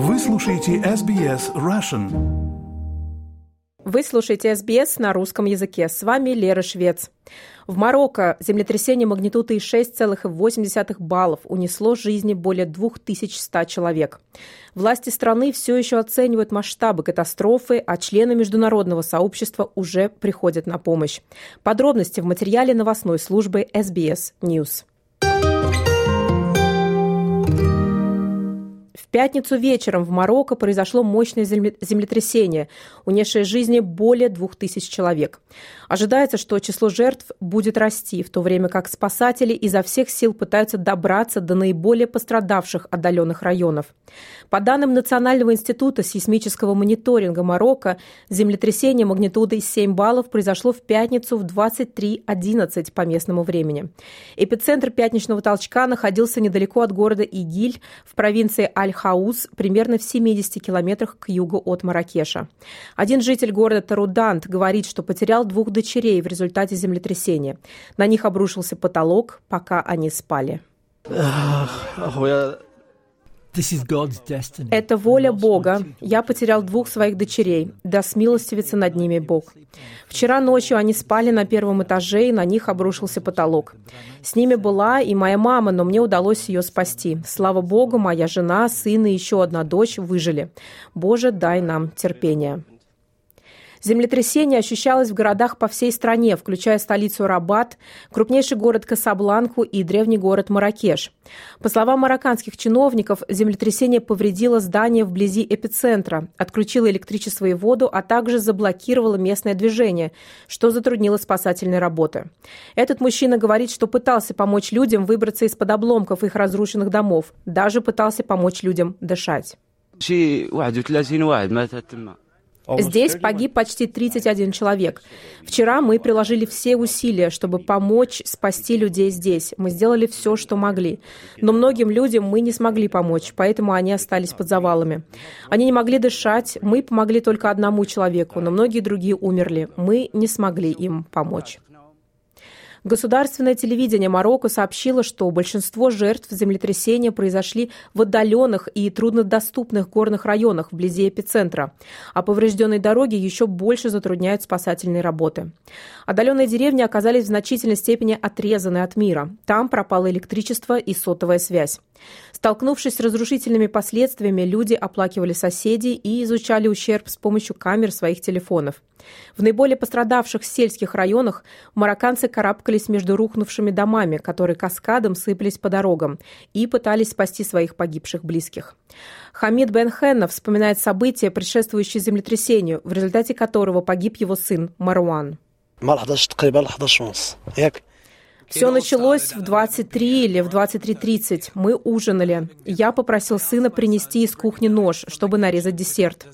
Вы слушаете SBS Russian. Вы слушаете СБС на русском языке. С вами Лера Швец. В Марокко землетрясение магнитудой 6,8 баллов унесло жизни более 2100 человек. Власти страны все еще оценивают масштабы катастрофы, а члены международного сообщества уже приходят на помощь. Подробности в материале новостной службы SBS News. Пятницу вечером в Марокко произошло мощное землетрясение, унесшее жизни более двух тысяч человек. Ожидается, что число жертв будет расти, в то время как спасатели изо всех сил пытаются добраться до наиболее пострадавших отдаленных районов. По данным Национального института сейсмического мониторинга Марокко, землетрясение магнитудой 7 баллов произошло в пятницу в 23.11 по местному времени. Эпицентр пятничного толчка находился недалеко от города Игиль в провинции Аль-Хаус, примерно в 70 километрах к югу от Маракеша. Один житель города Тарудант говорит, что потерял двух дочерей в результате землетрясения. На них обрушился потолок, пока они спали. Это воля Бога. Я потерял двух своих дочерей. Да смилостивится над ними Бог. Вчера ночью они спали на первом этаже, и на них обрушился потолок. С ними была и моя мама, но мне удалось ее спасти. Слава Богу, моя жена, сын и еще одна дочь выжили. Боже, дай нам терпение. Землетрясение ощущалось в городах по всей стране, включая столицу Рабат, крупнейший город Касабланку и древний город Маракеш. По словам марокканских чиновников, землетрясение повредило здание вблизи эпицентра, отключило электричество и воду, а также заблокировало местное движение, что затруднило спасательные работы. Этот мужчина говорит, что пытался помочь людям выбраться из-под обломков их разрушенных домов, даже пытался помочь людям дышать. Здесь погиб почти 31 человек. Вчера мы приложили все усилия, чтобы помочь спасти людей здесь. Мы сделали все, что могли. Но многим людям мы не смогли помочь, поэтому они остались под завалами. Они не могли дышать, мы помогли только одному человеку, но многие другие умерли. Мы не смогли им помочь. Государственное телевидение Марокко сообщило, что большинство жертв землетрясения произошли в отдаленных и труднодоступных горных районах вблизи эпицентра, а поврежденные дороги еще больше затрудняют спасательные работы. Отдаленные деревни оказались в значительной степени отрезаны от мира. Там пропало электричество и сотовая связь. Столкнувшись с разрушительными последствиями, люди оплакивали соседей и изучали ущерб с помощью камер своих телефонов. В наиболее пострадавших сельских районах марокканцы карабкались между рухнувшими домами, которые каскадом сыпались по дорогам, и пытались спасти своих погибших близких. Хамид Бен Хенна вспоминает события, предшествующие землетрясению, в результате которого погиб его сын Маруан. Все началось в 23 или в 23.30. Мы ужинали. Я попросил сына принести из кухни нож, чтобы нарезать десерт.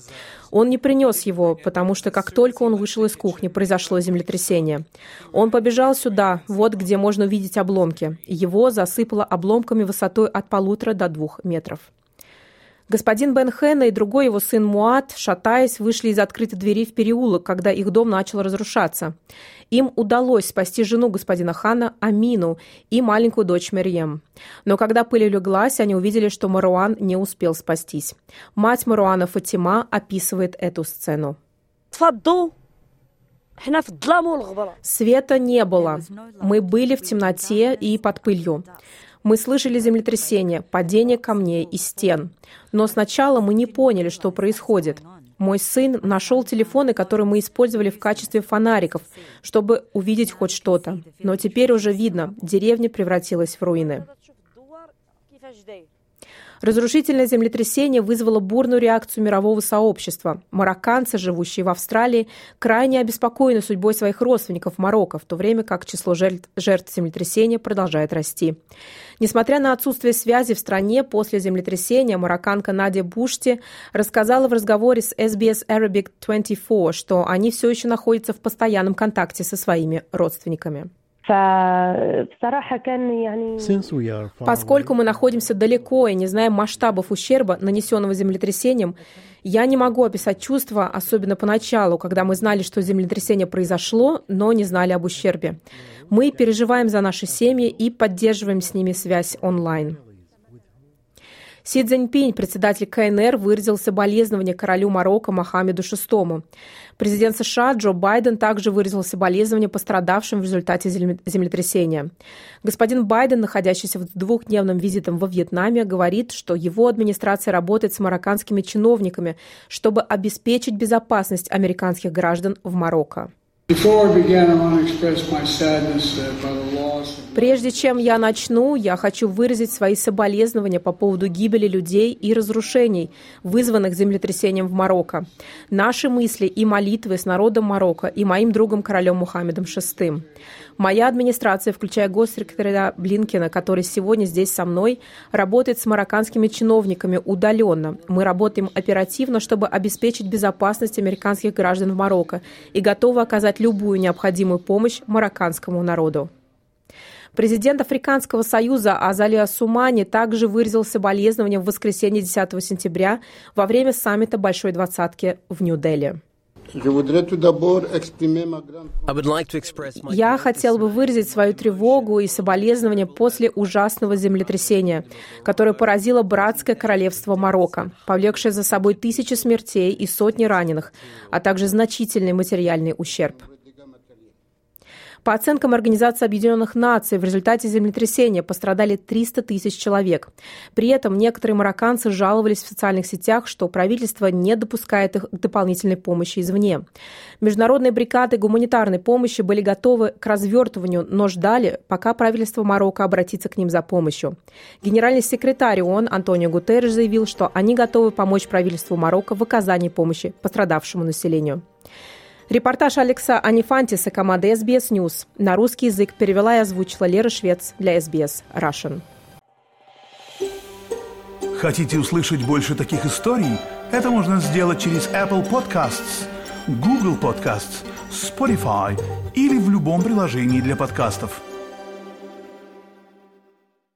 Он не принес его, потому что как только он вышел из кухни, произошло землетрясение. Он побежал сюда, вот где можно увидеть обломки. Его засыпало обломками высотой от полутора до двух метров. Господин Бен Хэна и другой его сын Муат, шатаясь, вышли из открытой двери в переулок, когда их дом начал разрушаться. Им удалось спасти жену господина Хана Амину и маленькую дочь Мерьем. Но когда пыль улеглась, они увидели, что Маруан не успел спастись. Мать Маруана Фатима описывает эту сцену. Света не было. Мы были в темноте и под пылью. Мы слышали землетрясение, падение камней и стен. Но сначала мы не поняли, что происходит. Мой сын нашел телефоны, которые мы использовали в качестве фонариков, чтобы увидеть хоть что-то. Но теперь уже видно, деревня превратилась в руины. Разрушительное землетрясение вызвало бурную реакцию мирового сообщества. Марокканцы, живущие в Австралии, крайне обеспокоены судьбой своих родственников в Марокко, в то время как число жертв, землетрясения продолжает расти. Несмотря на отсутствие связи в стране после землетрясения, марокканка Надя Бушти рассказала в разговоре с SBS Arabic 24, что они все еще находятся в постоянном контакте со своими родственниками. Поскольку мы находимся далеко и не знаем масштабов ущерба, нанесенного землетрясением, я не могу описать чувства, особенно поначалу, когда мы знали, что землетрясение произошло, но не знали об ущербе. Мы переживаем за наши семьи и поддерживаем с ними связь онлайн. Си Цзиньпинь, председатель КНР, выразил соболезнования королю Марокко Мохаммеду VI. Президент США Джо Байден также выразил соболезнования пострадавшим в результате землетрясения. Господин Байден, находящийся в двухдневном визитом во Вьетнаме, говорит, что его администрация работает с марокканскими чиновниками, чтобы обеспечить безопасность американских граждан в Марокко. Прежде чем я начну, я хочу выразить свои соболезнования по поводу гибели людей и разрушений, вызванных землетрясением в Марокко. Наши мысли и молитвы с народом Марокко и моим другом королем Мухаммедом VI. Моя администрация, включая госсекретаря Блинкина, который сегодня здесь со мной, работает с марокканскими чиновниками удаленно. Мы работаем оперативно, чтобы обеспечить безопасность американских граждан в Марокко и готовы оказать любую необходимую помощь марокканскому народу. Президент Африканского союза Азалия Сумани также выразил соболезнования в воскресенье 10 сентября во время саммита Большой двадцатки в Нью-Дели. Я хотел бы выразить свою тревогу и соболезнования после ужасного землетрясения, которое поразило братское королевство Марокко, повлекшее за собой тысячи смертей и сотни раненых, а также значительный материальный ущерб. По оценкам Организации Объединенных Наций, в результате землетрясения пострадали 300 тысяч человек. При этом некоторые марокканцы жаловались в социальных сетях, что правительство не допускает их к дополнительной помощи извне. Международные бригады гуманитарной помощи были готовы к развертыванию, но ждали, пока правительство Марокко обратится к ним за помощью. Генеральный секретарь ООН Антонио Гутерреш заявил, что они готовы помочь правительству Марокко в оказании помощи пострадавшему населению. Репортаж Алекса Анифантиса команды SBS News на русский язык перевела и озвучила Лера Швец для SBS Russian. Хотите услышать больше таких историй? Это можно сделать через Apple Podcasts, Google Podcasts, Spotify или в любом приложении для подкастов –